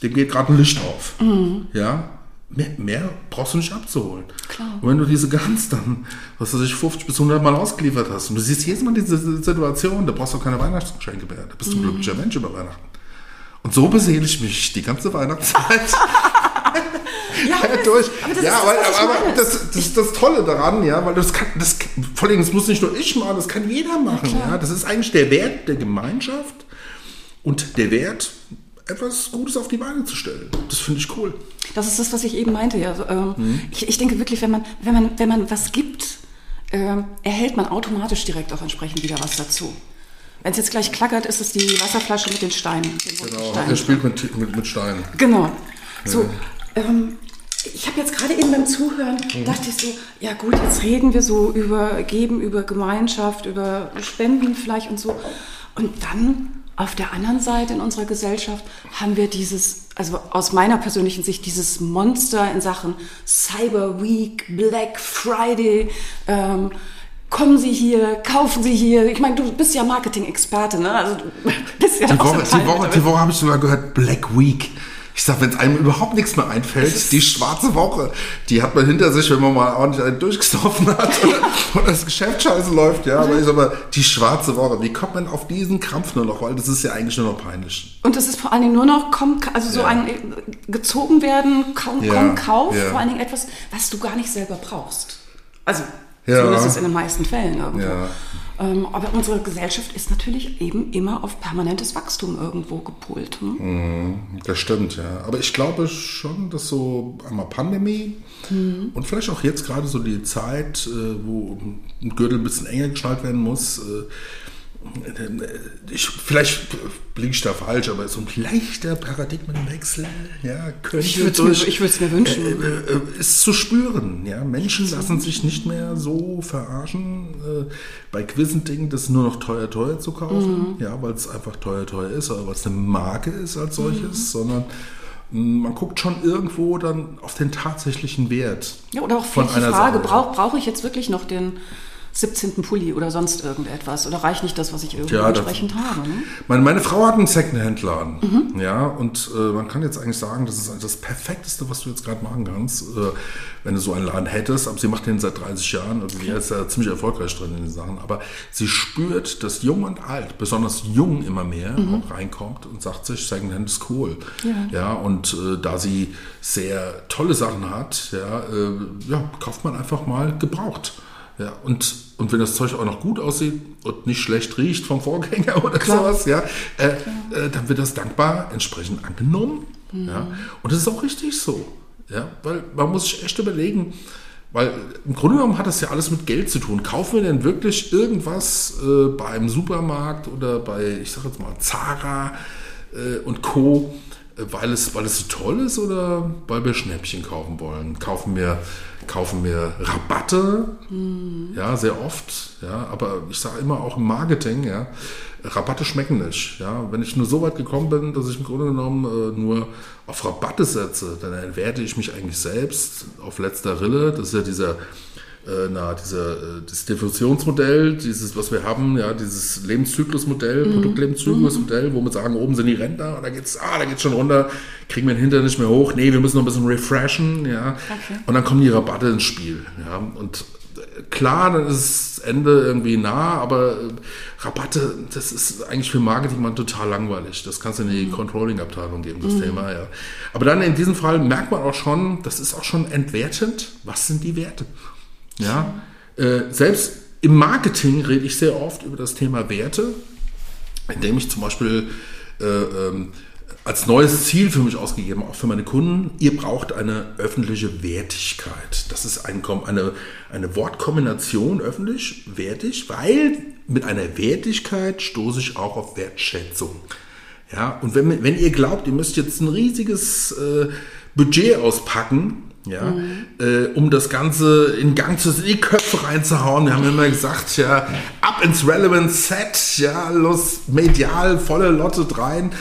dem geht gerade ein Licht auf. Mhm. Ja, mehr, mehr, brauchst du nicht abzuholen. Klar. Und wenn du diese Gans dann, was du sich 50 bis 100 Mal ausgeliefert hast, und du siehst jedes Mal diese Situation, da brauchst du auch keine Weihnachtsgeschenke mehr. Da bist du ein mhm. glücklicher Mensch über Weihnachten. Und so beseele ich mich die ganze Weihnachtszeit. ja, durch. Aber das, ja, ist das, aber, aber das, das, ist das Tolle daran, ja, weil das kann, das, vor allem, das muss nicht nur ich machen, das kann jeder machen. Ja. Das ist eigentlich der Wert der Gemeinschaft und der Wert etwas Gutes auf die Beine zu stellen. Das finde ich cool. Das ist das, was ich eben meinte. Ja. Also, ähm, mhm. ich, ich, denke wirklich, wenn man, wenn man, wenn man was gibt, äh, erhält man automatisch direkt auch entsprechend wieder was dazu. Wenn es jetzt gleich klackert, ist es die Wasserflasche mit den Steinen. Genau, Steinen. er spielt mit, mit, mit Steinen. Genau. So, ja. ähm, ich habe jetzt gerade eben beim Zuhören, mhm. dachte ich so, ja gut, jetzt reden wir so über Geben, über Gemeinschaft, über Spenden vielleicht und so. Und dann auf der anderen Seite in unserer Gesellschaft haben wir dieses, also aus meiner persönlichen Sicht, dieses Monster in Sachen Cyber Week, Black Friday. Ähm, kommen Sie hier, kaufen Sie hier. Ich meine, du bist ja Marketing-Experte, ne? Also du bist ja die Woche, die Woche, die Woche habe ich sogar gehört, Black Week. Ich sag, wenn es einem überhaupt nichts mehr einfällt, die schwarze Woche, die hat man hinter sich, wenn man mal ordentlich einen durchgestoffen hat und, das Geschäft scheiße läuft, ja. Aber ich sag mal, die schwarze Woche, wie kommt man auf diesen Krampf nur noch? Weil das ist ja eigentlich nur noch peinlich. Und das ist vor allen Dingen nur noch, komm, also so ja. ein gezogen werden, kaum, ja. komm, kauf, ja. vor allen Dingen etwas, was du gar nicht selber brauchst. Also, ja. zumindest ist es in den meisten Fällen irgendwo. Ja. Ähm, aber unsere Gesellschaft ist natürlich eben immer auf permanentes Wachstum irgendwo gepolt. Hm? Mhm, das stimmt, ja. Aber ich glaube schon, dass so einmal Pandemie mhm. und vielleicht auch jetzt gerade so die Zeit, äh, wo ein Gürtel ein bisschen enger geschnallt werden muss, äh, ich, vielleicht liege ich da falsch, aber so ein leichter Paradigmenwechsel, ja, könnte ich würde es mir, wünschen. Äh, äh, ist zu spüren, ja. Menschen lassen sich nicht mehr so verarschen äh, bei gewissen Dingen, das nur noch teuer, teuer zu kaufen, mhm. ja, weil es einfach teuer, teuer ist, oder weil es eine Marke ist als solches, mhm. sondern hm, man guckt schon irgendwo dann auf den tatsächlichen Wert. Ja, oder auch von die Frage, brauche brauch ich jetzt wirklich noch den 17. Pulli oder sonst irgendetwas? Oder reicht nicht das, was ich irgendwo Ja, das- entsprechend habe? Ne? Meine, meine Frau hat einen Secondhand-Laden. Ja, und äh, man kann jetzt eigentlich sagen, das ist das Perfekteste, was du jetzt gerade machen kannst, äh, wenn du so einen Laden hättest. Aber sie macht den seit 30 Jahren, also sie ist ja ziemlich erfolgreich drin in den Sachen. Aber sie spürt, dass jung und alt, besonders jung immer mehr, auch reinkommt und sagt sich, Secondhand ist cool. Ja. ja und äh, da sie sehr tolle Sachen hat, ja, äh, ja, kauft man einfach mal gebraucht. Ja, und, und wenn das Zeug auch noch gut aussieht und nicht schlecht riecht vom Vorgänger oder sowas, ja, äh, äh, dann wird das dankbar entsprechend angenommen. Ja, und das ist auch richtig so. Ja, weil man muss sich echt überlegen, weil im Grunde genommen hat das ja alles mit Geld zu tun. Kaufen wir denn wirklich irgendwas äh, bei einem Supermarkt oder bei, ich sag jetzt mal, Zara äh, und Co., äh, weil es, weil es so toll ist oder weil wir Schnäppchen kaufen wollen? Kaufen wir, kaufen wir Rabatte? Ja, sehr oft. Ja, aber ich sage immer auch im Marketing, ja, Rabatte schmecken nicht. Ja, wenn ich nur so weit gekommen bin, dass ich im Grunde genommen äh, nur auf Rabatte setze, dann entwerte ich mich eigentlich selbst auf letzter Rille. Das ist ja dieser äh, na, dieser, äh, das Definitionsmodell, dieses, was wir haben, ja, dieses Lebenszyklusmodell, Produktlebenszyklusmodell, wo wir sagen, oben sind die Rentner und da geht's, ah, da geht's schon runter, kriegen wir den Hintern nicht mehr hoch, nee, wir müssen noch ein bisschen refreshen, ja. Okay. Und dann kommen die Rabatte ins Spiel, ja. Und äh, klar, dann ist das Ende irgendwie nah, aber Rabatte, das ist eigentlich für Marketing mal total langweilig. Das kannst du in die Controlling-Abteilung geben, das Thema, ja. Aber dann in diesem Fall merkt man auch schon, das ist auch schon entwertend. Was sind die Werte? Ja, äh, selbst im Marketing rede ich sehr oft über das Thema Werte, indem ich zum Beispiel äh, ähm, als neues Ziel für mich ausgegeben, auch für meine Kunden, ihr braucht eine öffentliche Wertigkeit. Das ist ein, eine, eine Wortkombination öffentlich, wertig, weil mit einer Wertigkeit stoße ich auch auf Wertschätzung. Ja, und wenn, wenn ihr glaubt, ihr müsst jetzt ein riesiges äh, Budget auspacken, ja, äh, um das Ganze in Gang zu in die Köpfe reinzuhauen. Wir haben immer gesagt, ja, ab ins Relevant Set, ja, los, medial, volle Lotte rein.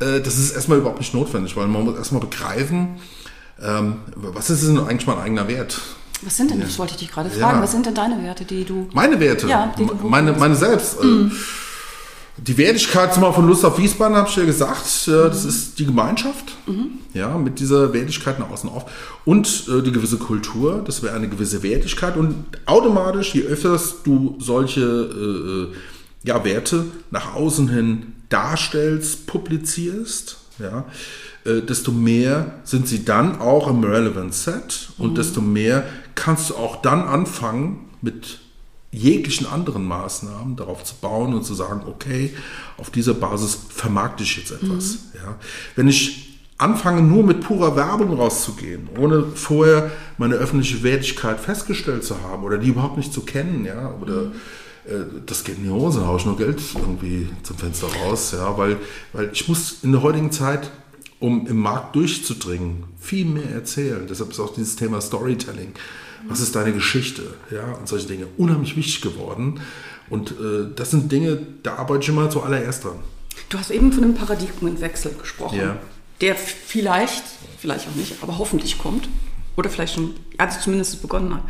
Äh, das ist erstmal überhaupt nicht notwendig, weil man muss erstmal begreifen, ähm, was ist denn eigentlich mein eigener Wert? Was sind denn, das wollte ich dich gerade fragen, Ja. was sind denn deine Werte, die du... Meine Werte, Ja, die du Mhm. meine, meine selbst. äh, Die Wertigkeit zum Beispiel von Lust auf Wiesbaden, habe ich ja gesagt, äh, das ist die Gemeinschaft, Mhm. ja, mit dieser Wertigkeit nach außen auf. Und äh, die gewisse Kultur, das wäre eine gewisse Wertigkeit. Und automatisch, je öfters du solche äh, äh, ja, Werte nach außen hin darstellst, publizierst, ja, desto mehr sind sie dann auch im Relevant Set und desto mehr kannst du auch dann anfangen mit jeglichen anderen Maßnahmen darauf zu bauen und zu sagen, okay, auf dieser Basis vermarkte ich jetzt etwas. Ja. Wenn ich anfange, nur mit purer Werbung rauszugehen, ohne vorher meine öffentliche Wertigkeit festgestellt zu haben oder die überhaupt nicht zu kennen, ja, oder äh, das geht in die Hose, haue ich nur Geld irgendwie zum Fenster raus, ja, weil, weil ich muss in der heutigen Zeit, um im Markt durchzudringen, viel mehr erzählen. Deshalb ist auch dieses Thema Storytelling. Was ist deine Geschichte? Ja, und solche Dinge unheimlich wichtig geworden. Und äh, das sind Dinge, da arbeite ich immer zuallererst dran. Du hast eben von einem Paradigmenwechsel gesprochen, Ja. der vielleicht, vielleicht auch nicht, aber hoffentlich kommt. Oder vielleicht schon, also zumindest begonnen hat.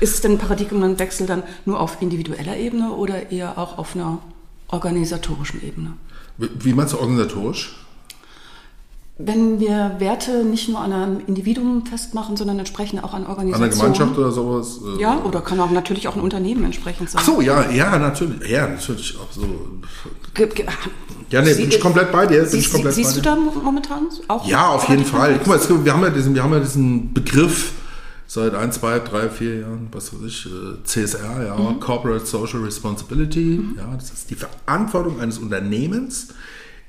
Ist es denn ein Paradigmenwechsel dann nur auf individueller Ebene oder eher auch auf einer organisatorischen Ebene? Wie wie meinst du organisatorisch? Wenn wir Werte nicht nur an einem Individuum festmachen, sondern entsprechend auch an An Organisationen. der Gemeinschaft oder sowas? äh, Ja, oder kann auch natürlich auch ein Unternehmen entsprechend sein. Ach so, ja, ja, natürlich. Ja, natürlich. Auch so. Ge- ge- Ja, nee, bin ich komplett bei dir. Siehst, komplett siehst bei du dir. da mo- momentan auch? Ja, auf jeden Fall. Guck mal, es, wir, haben ja diesen, wir haben ja diesen Begriff seit ein, zwei, drei, vier Jahren, was weiß ich, äh, CSR, ja, Corporate Social Responsibility. Ja, das ist die Verantwortung eines Unternehmens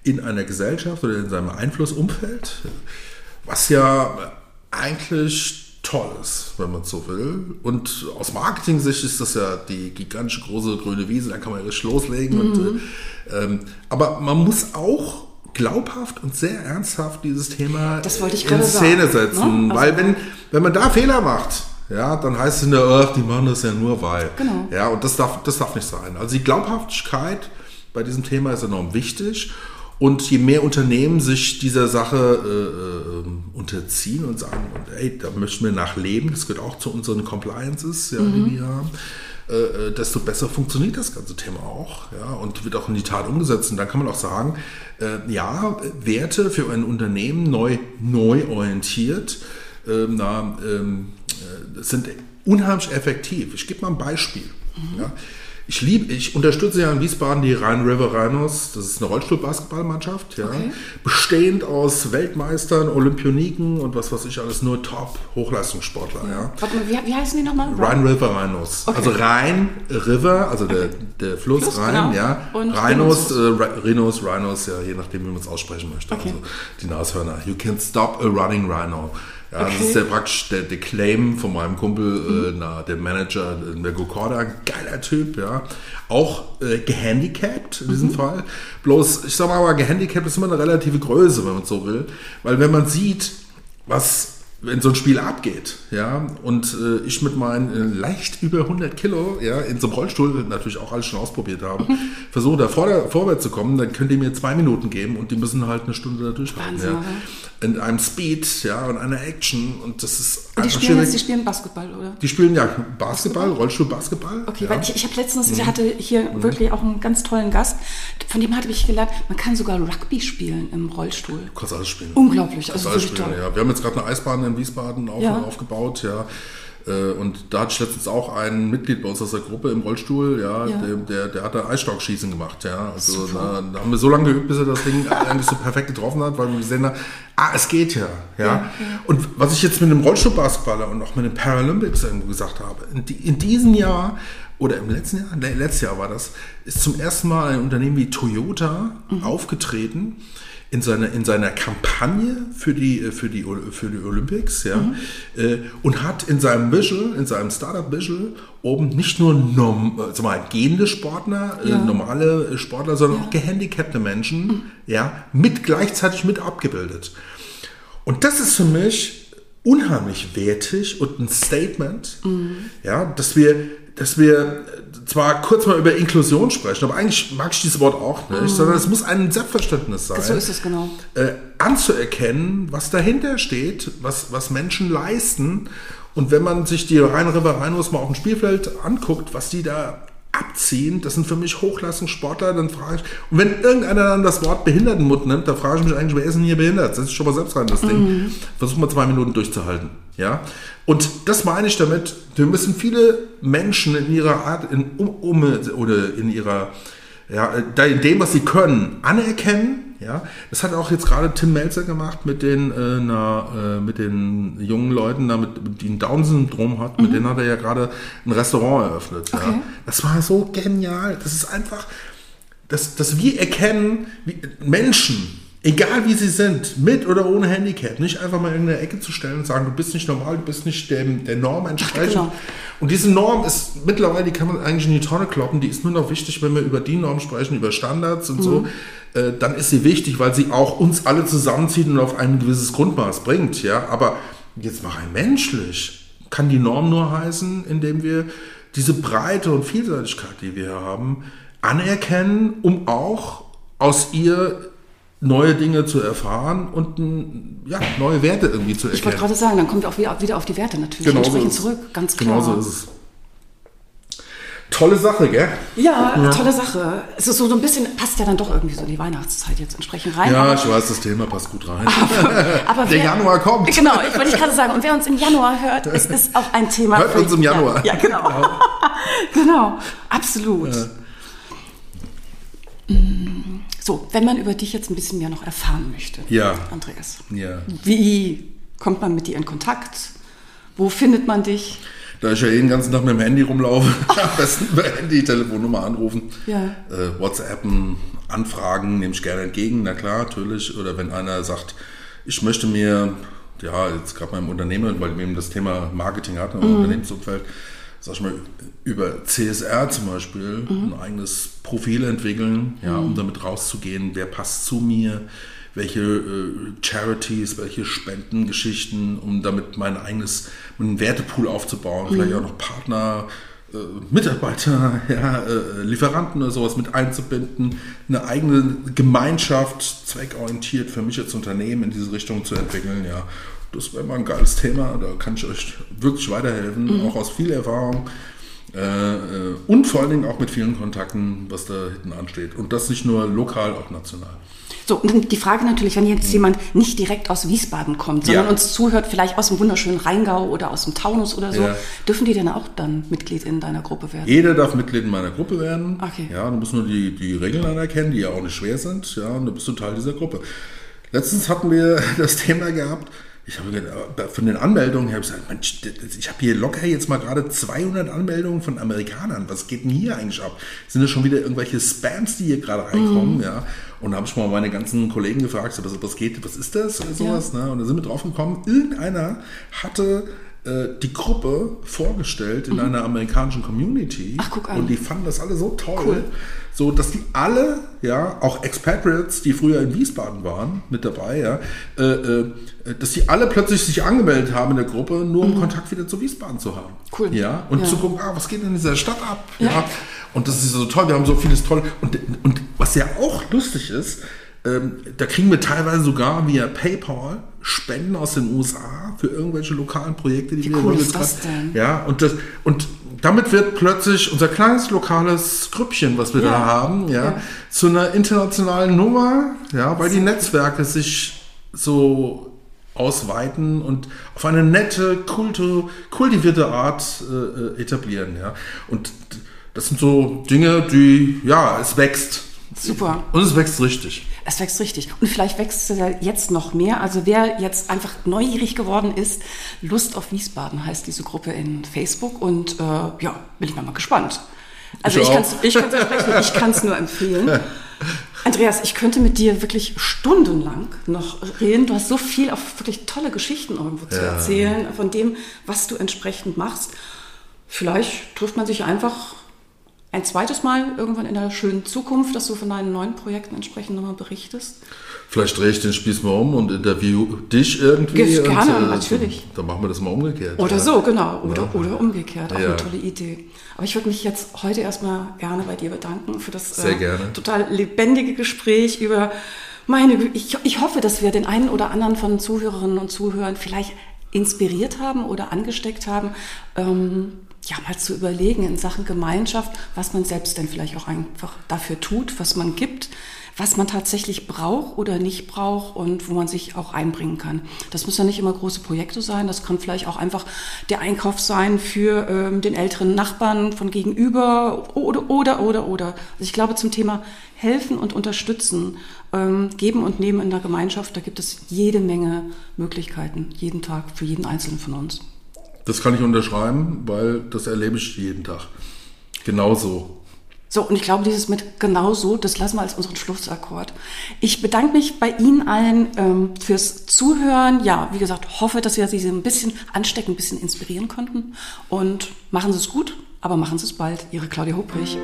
in einer Gesellschaft oder in seinem Einflussumfeld, was ja eigentlich toll ist, wenn man es so will. Und aus Marketing-Sicht ist das ja die gigantische große grüne Wiese, da kann man ja richtig loslegen. Und, äh, ähm, aber man muss auch glaubhaft und sehr ernsthaft dieses Thema in Szene sagen, setzen. ne? Also- weil wenn, wenn man da Fehler macht, ja, dann heißt es in der, ach, die machen das ja nur weil. Genau. Ja, und das darf, das darf nicht sein. Also die Glaubhaftigkeit bei diesem Thema ist enorm wichtig. Und je mehr Unternehmen sich dieser Sache äh, äh, unterziehen und sagen, ey, da möchten wir nachleben, das gehört auch zu unseren Compliances, ja, die wir haben, äh, desto besser funktioniert das ganze Thema auch. Ja, und wird auch in die Tat umgesetzt. Und dann kann man auch sagen, äh, ja, Werte für ein Unternehmen neu, neu orientiert, äh, na, ähm, äh, sind unheimlich effektiv. Ich gebe mal ein Beispiel. Mhm. Ja. Ich liebe, ich unterstütze ja in Wiesbaden die Rhein River Rhinos. Das ist eine Rollstuhlbasketballmannschaft, ja. Okay. Bestehend aus Weltmeistern, Olympioniken und was weiß ich alles, nur Top-Hochleistungssportler, ja. ja. Warte mal, wie, wie heißen die nochmal? Rhein River Rhinos. Okay. Also Rhein River, also okay. der, der Fluss, Fluss Rhein, genau. ja. Und Rhinos, äh, Rhinos, Rhinos, ja, je nachdem, wie man es aussprechen möchte. Also die Nashörner. You can stop a running rhino. Ja, okay. Das ist der praktisch der, der Claim von meinem Kumpel, mhm. äh, na, der Manager der Gokorda, geiler Typ, ja. Auch äh, gehandicapt in diesem mhm. Fall. Bloß, ich sag mal, aber gehandicapt ist immer eine relative Größe, wenn man so will. Weil wenn man sieht, was wenn so ein Spiel abgeht, ja, und äh, ich mit meinen äh, leicht über 100 Kilo, ja, in so einem Rollstuhl natürlich auch alles schon ausprobiert habe, mhm. versuche da vor, vorwärts zu kommen, dann könnt ihr mir zwei Minuten geben und die müssen halt eine Stunde da durchhalten. Ja. In einem Speed, ja, und einer Action und das ist und die spielen jetzt, die spielen Basketball, oder? Die spielen ja Basketball, Basketball? Rollstuhl-Basketball. Okay, ja. weil ich, ich habe letztens, ich hatte hier mhm. wirklich auch einen ganz tollen Gast, von dem hatte ich gelernt, man kann sogar Rugby spielen im Rollstuhl. Du kannst alles spielen. Unglaublich, also alles spielen, toll. Ja. Wir haben jetzt gerade eine Eisbahn in Wiesbaden auf, ja. aufgebaut, ja. Äh, und da hatte ich letztens auch ein Mitglied bei uns aus der Gruppe im Rollstuhl, ja, ja. Der, der, der, hat da Eisstockschießen gemacht, ja. Also da, da, haben wir so lange geübt, bis er das Ding eigentlich so perfekt getroffen hat, weil wir gesehen haben, ah, es geht ja, ja. ja, Und was ich jetzt mit dem Rollstuhlbasketballer und auch mit den Paralympics irgendwo gesagt habe, in, in diesem Jahr oder im letzten Jahr, nee, letztes Jahr war das, ist zum ersten Mal ein Unternehmen wie Toyota mhm. aufgetreten in seiner, in seiner Kampagne für die, äh, für die, für die Olympics, ja, mhm. äh, und hat in seinem Visual, in seinem Startup Visual oben nicht nur norm, sag mal, gehende Sportler, äh, ja. äh, normale Sportler, sondern ja. auch gehandicapte Menschen, mhm. ja, mit gleichzeitig mit abgebildet. Und das ist für mich unheimlich wertig und ein Statement, mhm. ja, dass wir, dass wir zwar kurz mal über Inklusion sprechen, aber eigentlich mag ich dieses Wort auch nicht, mhm. sondern es muss ein Selbstverständnis sein. So ist es genau. Äh, anzuerkennen, was dahinter steht, was, was Menschen leisten. Und wenn man sich die Rhein-River Rhinos mal auf dem Spielfeld anguckt, was die da abziehen, das sind für mich Hochleistungssportler, dann frage ich, und wenn irgendeiner dann das Wort Behindertenmut nimmt, dann frage ich mich eigentlich, wer ist denn hier behindert? Das ist schon mal selbst rein, das Ding. Mhm. Versuch mal zwei Minuten durchzuhalten, ja. Und das meine ich damit, wir müssen viele Menschen in ihrer Art, in, um, um, oder in ihrer, ja, in dem, was sie können, anerkennen. Ja, das hat auch jetzt gerade Tim Melzer gemacht mit den, äh, na, äh, mit den jungen Leuten, damit, die ein Down-Syndrom hat. Mhm. Mit denen hat er ja gerade ein Restaurant eröffnet. Okay. Ja. Das war so genial. Das ist einfach, dass, dass wir erkennen, wie Menschen, egal wie sie sind, mit oder ohne Handicap, nicht einfach mal in irgendeine Ecke zu stellen und sagen, du bist nicht normal, du bist nicht dem, der Norm entsprechend. Genau. Und diese Norm ist mittlerweile, die kann man eigentlich in die Tonne kloppen, die ist nur noch wichtig, wenn wir über die Norm sprechen, über Standards und mhm. so. Äh, dann ist sie wichtig, weil sie auch uns alle zusammenzieht und auf ein gewisses Grundmaß bringt. Ja, aber jetzt mal rein menschlich kann die Norm nur heißen, indem wir diese Breite und Vielseitigkeit, die wir haben, anerkennen, um auch aus ihr neue Dinge zu erfahren und ja, neue Werte irgendwie zu erkennen. Ich wollte gerade sagen, dann kommen wir auch wieder, auf die Werte natürlich genau entsprechend so zurück, ganz klar. Genau so ist es. Tolle Sache, gell? Ja, ja, tolle Sache. Es ist so, so ein bisschen, passt ja dann doch irgendwie so die Weihnachtszeit jetzt entsprechend rein. Ja, ich weiß, das Thema passt gut rein. Aber, aber Der wer, Januar kommt. Genau, ich wollte gerade sagen, und wer uns im Januar hört, es ist auch ein Thema. Hört uns im Januar. Ja, ja genau. genau. genau, absolut. Ja. So, wenn man über dich jetzt ein bisschen mehr noch erfahren möchte, ja. Andreas, ja. wie kommt man mit dir in Kontakt? Wo findet man dich? Da ich ja jeden ganzen Tag mit dem Handy rumlaufe, am besten über Handy, Telefonnummer anrufen, ja. äh, WhatsAppen, Anfragen nehme ich gerne entgegen, na klar, natürlich. Oder wenn einer sagt, ich möchte mir, ja, jetzt gerade beim Unternehmen, weil wir eben das Thema Marketing hatten im mhm. Unternehmensumfeld, sag ich mal, über CSR zum Beispiel mhm. ein eigenes Profil entwickeln, ja, um mhm. damit rauszugehen, wer passt zu mir, welche äh, Charities, welche Spendengeschichten, um damit mein eigenes einen Wertepool aufzubauen, mhm. vielleicht auch noch Partner, äh, Mitarbeiter, ja, äh, Lieferanten oder sowas mit einzubinden, eine eigene Gemeinschaft, zweckorientiert für mich als Unternehmen in diese Richtung zu entwickeln, ja. Das wäre mal ein geiles Thema, da kann ich euch wirklich weiterhelfen, mhm. auch aus viel Erfahrung. Äh, äh, und vor allen Dingen auch mit vielen Kontakten, was da hinten ansteht. Und das nicht nur lokal, auch national. So, und die Frage natürlich, wenn jetzt jemand nicht direkt aus Wiesbaden kommt, sondern Ja. uns zuhört, vielleicht aus dem wunderschönen Rheingau oder aus dem Taunus oder so, Ja. dürfen die denn auch dann Mitglied in deiner Gruppe werden? Jeder darf Mitglied in meiner Gruppe werden. Okay. Ja, du musst nur die, die Regeln anerkennen, die ja auch nicht schwer sind. Ja, und du bist du Teil dieser Gruppe. Letztens hatten wir das Thema gehabt. Ich habe gedacht, von den Anmeldungen her habe ich gesagt, Mensch, ich habe hier locker jetzt mal gerade 200 Anmeldungen von Amerikanern. Was geht denn hier eigentlich ab? Sind das schon wieder irgendwelche Spams, die hier gerade reinkommen? Ja. Und da habe ich mal meine ganzen Kollegen gefragt, so, was, was geht, was ist das oder sowas? Ne? Und da sind wir drauf gekommen, irgendeiner hatte äh, die Gruppe vorgestellt in einer amerikanischen Community. Mhm. Ach, guck an. Und die fanden das alle so toll, Cool. so dass die alle, ja, auch Expatriates, die früher in Wiesbaden waren, mit dabei, ja, äh, äh, dass die alle plötzlich sich angemeldet haben in der Gruppe, nur um Kontakt wieder zu Wiesbaden zu haben. Mhm. Cool. Ja, und Ja. zu gucken, ah, was geht in dieser Stadt ab? Ja. Ja. Und das ist so toll, wir haben so vieles toll. Und, und was ja auch lustig ist, ähm, da kriegen wir teilweise sogar via PayPal Spenden aus den USA für irgendwelche lokalen Projekte, die Wie wir cool ist das denn? Ja, und, das, und damit wird plötzlich unser kleines lokales Grüppchen, was wir Ja. da haben, ja, Ja. zu einer internationalen Nummer, ja, weil die Netzwerke sich so ausweiten und auf eine nette, kulte, kultivierte Art äh, äh, etablieren, ja. Und das sind so Dinge, die, ja, es wächst. Super. Und es wächst richtig. Es wächst richtig. Und vielleicht wächst es ja jetzt noch mehr. Also wer jetzt einfach neugierig geworden ist, Lust auf Wiesbaden heißt diese Gruppe in Facebook. Und äh, ja, bin ich mal, mal gespannt. Also Ich ich, auch. kann's, ich kann's kann es nur empfehlen. Andreas, ich könnte mit dir wirklich stundenlang noch reden. Du hast so viel, auch wirklich tolle Geschichten irgendwo zu Ja. erzählen, von dem, was du entsprechend machst. Vielleicht trifft man sich einfach ein zweites Mal irgendwann in der schönen Zukunft, dass du von deinen neuen Projekten entsprechend nochmal berichtest. Vielleicht drehe ich den Spieß mal um und interview dich irgendwie. Ge- und, gerne, natürlich. Dann machen wir das mal umgekehrt. Oder ja. so, genau. Oder, oder umgekehrt. Auch Ja. eine tolle Idee. Aber ich würde mich jetzt heute erstmal gerne bei dir bedanken für das gerne. total lebendige Gespräch über meine, ich, ich hoffe, dass wir den einen oder anderen von Zuhörerinnen und Zuhörern vielleicht inspiriert haben oder angesteckt haben, ähm, ja, mal zu überlegen in Sachen Gemeinschaft, was man selbst denn vielleicht auch einfach dafür tut, was man gibt, was man tatsächlich braucht oder nicht braucht und wo man sich auch einbringen kann. Das müssen ja nicht immer große Projekte sein, das kann vielleicht auch einfach der Einkauf sein für ähm, den älteren Nachbarn von gegenüber oder, oder, oder, oder. Also ich glaube zum Thema helfen und unterstützen, ähm, geben und nehmen in der Gemeinschaft, da gibt es jede Menge Möglichkeiten, jeden Tag für jeden Einzelnen von uns. Das kann ich unterschreiben, weil das erlebe ich jeden Tag. Genauso. So, und ich glaube, dieses mit genau so, das lassen wir als unseren Schlussakkord. Ich bedanke mich bei Ihnen allen ähm, fürs Zuhören. Ja, wie gesagt, hoffe, dass wir Sie ein bisschen anstecken, ein bisschen inspirieren konnten. Und machen Sie es gut, aber machen Sie es bald. Ihre Claudia Hubrich.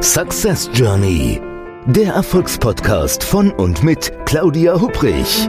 Success Journey. Der Erfolgspodcast von und mit Claudia Hubrich.